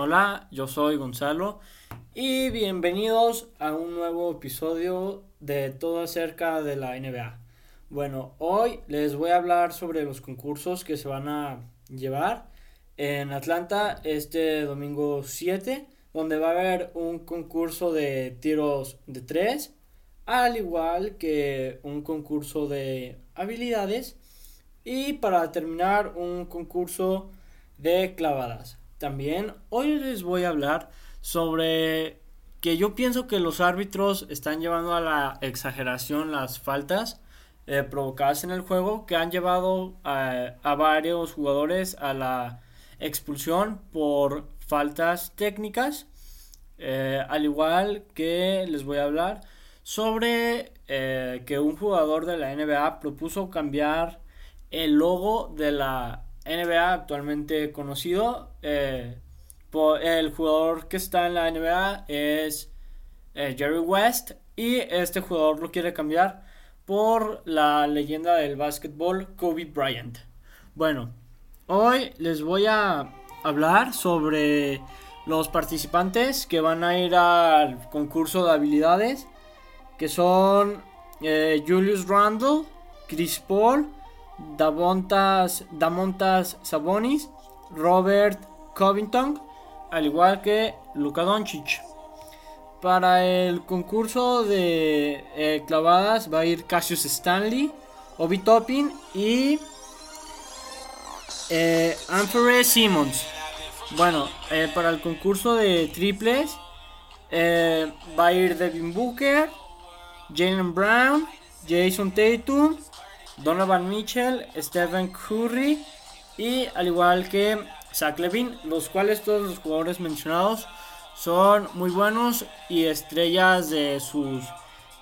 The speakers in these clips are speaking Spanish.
Hola, yo soy Gonzalo y bienvenidos a un nuevo episodio de todo acerca de la NBA. Bueno, hoy les voy a hablar sobre los concursos que se van a llevar en Atlanta este domingo 7, donde va a haber un concurso de tiros de 3, al igual que un concurso de habilidades y para terminar un concurso de clavadas. También hoy les voy a hablar sobre que yo pienso que los árbitros están llevando a la exageración las faltas eh, provocadas en el juego que han llevado a, varios jugadores a la expulsión por faltas técnicas. Eh, al igual que les voy a hablar sobre eh, que un jugador de la NBA propuso cambiar el logo de la NBA actualmente conocido. Eh, el jugador que está en la NBA es eh, Jerry West y este jugador lo quiere cambiar por la leyenda del básquetbol Kobe Bryant. Bueno, hoy les voy a hablar sobre los participantes que van a ir al concurso de habilidades, que son eh, Julius Randle, Chris Paul, Damontas, Damontas Sabonis, Robert Covington, al igual que Luka Doncic. Para el concurso de eh, clavadas va a ir Cassius Stanley, Obi Toppin y eh, Simmons. Bueno, eh, para el concurso de triples eh, va a ir Devin Booker, Jalen Brown, Jason Tatum, Donovan Mitchell, Stephen Curry y al igual que Zach Levine, los cuales todos los jugadores mencionados son muy buenos y estrellas de sus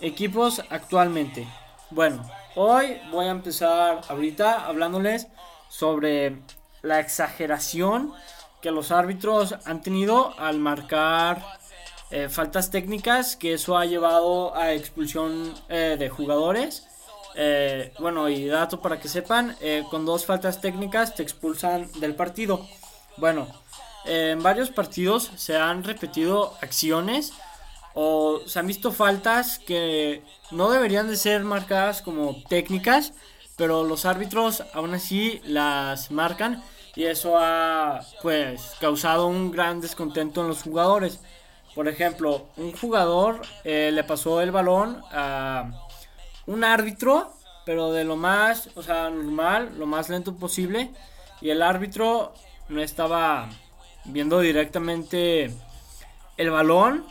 equipos actualmente. Bueno, hoy voy a empezar ahorita hablándoles sobre la exageración que los árbitros han tenido al marcar eh, faltas técnicas, que eso ha llevado a expulsión eh, de jugadores eh, bueno, y dato para que sepan, eh, con dos faltas técnicas te expulsan del partido. Bueno, en varios partidos se han repetido acciones o se han visto faltas que no deberían de ser marcadas como técnicas, pero los árbitros aún así las marcan y eso ha pues causado un gran descontento en los jugadores. Por ejemplo, un jugador eh, le pasó el balón a un árbitro, pero de lo más, o sea, normal, lo más lento posible. Y el árbitro no estaba viendo directamente el balón.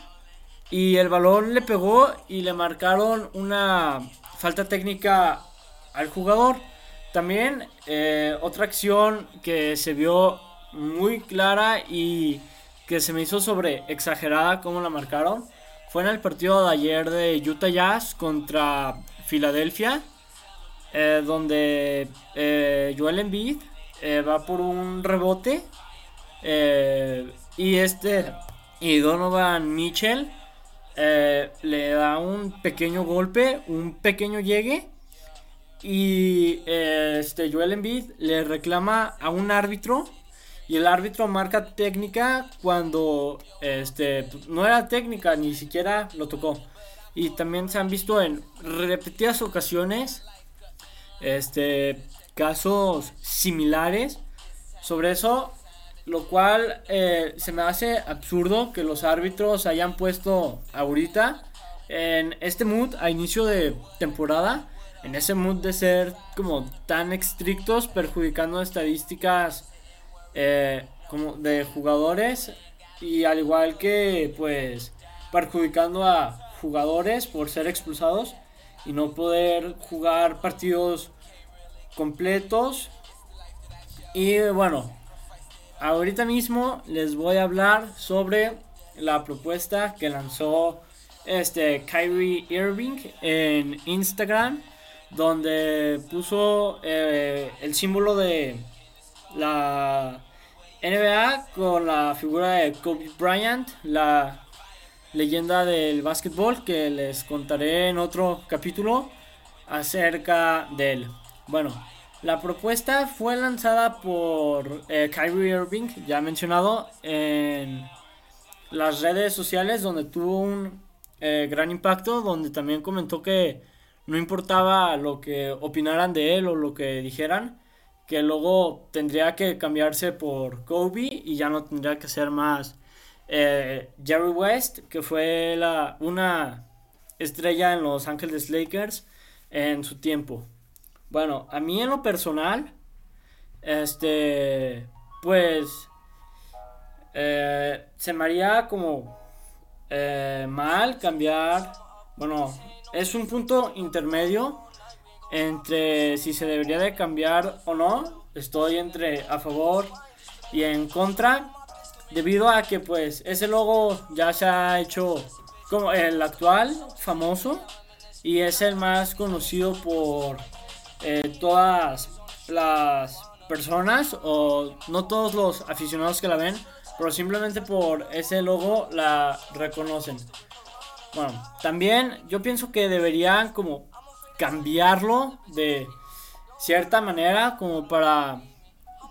Y el balón le pegó y le marcaron una falta técnica al jugador. También eh, otra acción que se vio muy clara y que se me hizo sobre exagerada como la marcaron fue en el partido de ayer de Utah Jazz contra Filadelfia, eh, donde eh, Joel Embiid eh, va por un rebote y este y Donovan Mitchell le da un pequeño golpe, un pequeño llegue y este Joel Embiid le reclama a un árbitro y el árbitro marca técnica cuando este no era técnica ni siquiera lo tocó y también se han visto en repetidas ocasiones este, casos similares sobre eso, lo cual eh, se me hace absurdo que los árbitros hayan puesto ahorita en este mood a inicio de temporada, en ese mood de ser como tan estrictos, perjudicando estadísticas eh, como de jugadores y al igual que pues perjudicando a jugadores por ser expulsados y no poder jugar partidos completos. Y bueno, ahorita mismo les voy a hablar sobre la propuesta que lanzó este Kyrie Irving en Instagram, donde puso eh, el símbolo de la NBA con la figura de Kobe Bryant, la leyenda del básquetbol que les contaré en otro capítulo acerca de él. Bueno, La propuesta fue lanzada por eh, Kyrie Irving, ya mencionado, en las redes sociales donde tuvo un eh, gran impacto, donde también comentó que no importaba lo que opinaran de él o lo que dijeran, que luego tendría que cambiarse por Kobe y ya no tendría que ser más eh, Jerry West, que fue la, una estrella en Los Ángeles Lakers en su tiempo. Bueno, a mí en lo personal, este, pues, eh, se me haría como eh, mal cambiar, bueno, es un punto intermedio entre si se debería de cambiar o no. Estoy entre a favor y en contra, debido a que pues ese logo ya se ha hecho como el actual famoso y es el más conocido por eh, todas las personas o no todos los aficionados que la ven, pero simplemente por ese logo la reconocen. Bueno, también yo pienso que deberían como cambiarlo de cierta manera como para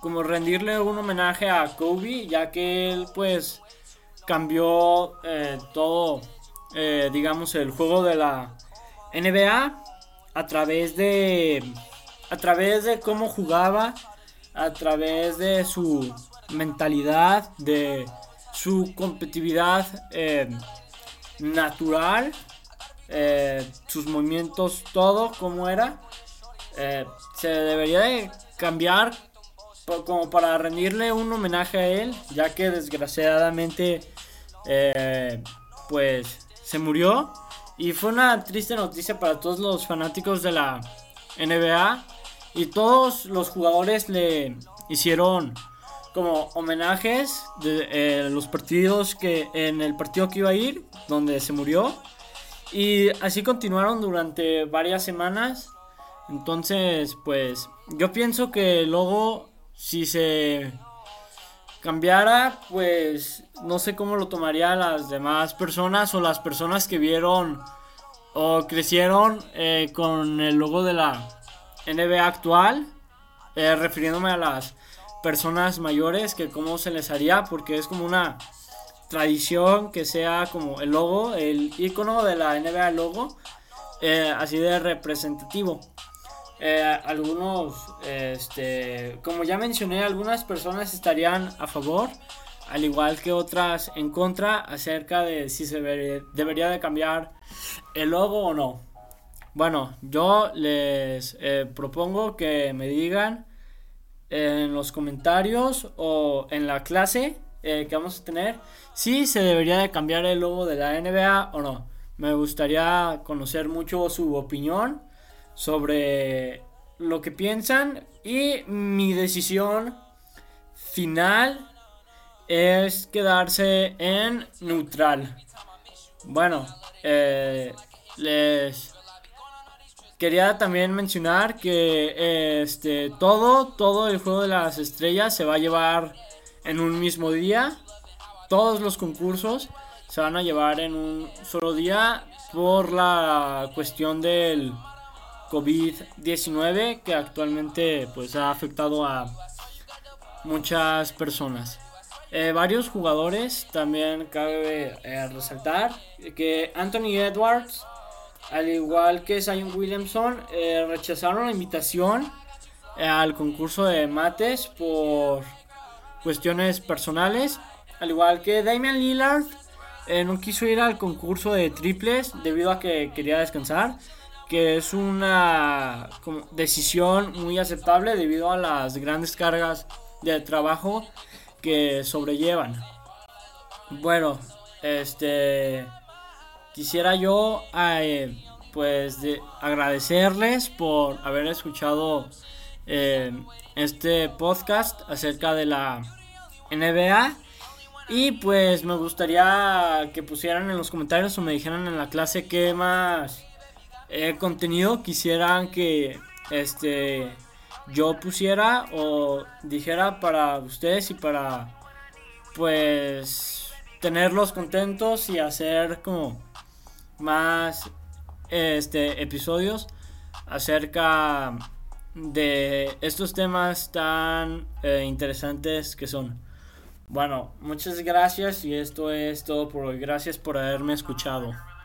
como rendirle un homenaje a Kobe, ya que él pues cambió eh, todo, eh, digamos, el juego de la NBA a través de a través de cómo jugaba, a través de su mentalidad, de su competitividad eh, natural, sus movimientos, todo como era. Se debería de cambiar como para rendirle un homenaje a él, ya que desgraciadamente pues se murió y fue una triste noticia para todos los fanáticos de la NBA. Y todos los jugadores le hicieron como homenajes de eh, los partidos que en el partido que iba a ir, donde se murió. Y así continuaron durante varias semanas. Entonces, pues yo pienso que luego si se cambiara, pues no sé cómo lo tomarían las demás personas o las personas que vieron o crecieron eh, con el logo de la NBA actual, eh, refiriéndome a las personas mayores, que cómo se les haría, porque es como una tradición que sea como el logo, el icono de la NBA logo, eh, así de representativo. Eh, algunos, este, como ya mencioné, algunas personas estarían a favor, al igual que otras en contra, acerca de si se debería de cambiar el logo o no. Bueno, yo les eh, propongo que me digan en los comentarios o en la clase eh, que vamos a tener si se debería de cambiar el logo de la NBA o no. Me gustaría conocer mucho su opinión sobre lo que piensan y mi decisión final es quedarse en neutral. Bueno, eh, les quería también mencionar que este todo todo el juego de las estrellas se va a llevar en un mismo día. Todos los concursos se van a llevar en un solo día por la cuestión del COVID-19 que actualmente pues ha afectado a muchas personas. Eh, varios jugadores también cabe eh, resaltar que Anthony Edwards, al igual que Zion Williamson, eh, rechazaron la invitación al concurso de mates por cuestiones personales, al igual que Damian Lillard no quiso ir al concurso de triples debido a que quería descansar, que es una decisión muy aceptable debido a las grandes cargas de trabajo que sobrellevan. Bueno, este quisiera yo eh, pues de agradecerles por haber escuchado eh, este podcast acerca de la NBA y pues me gustaría que pusieran en los comentarios o me dijeran en la clase qué más eh, contenido quisieran que este yo pusiera o dijera para ustedes y para pues tenerlos contentos y hacer como más este episodios acerca de estos temas tan eh, interesantes que son. Bueno, muchas gracias y esto es todo por hoy. Gracias por haberme escuchado.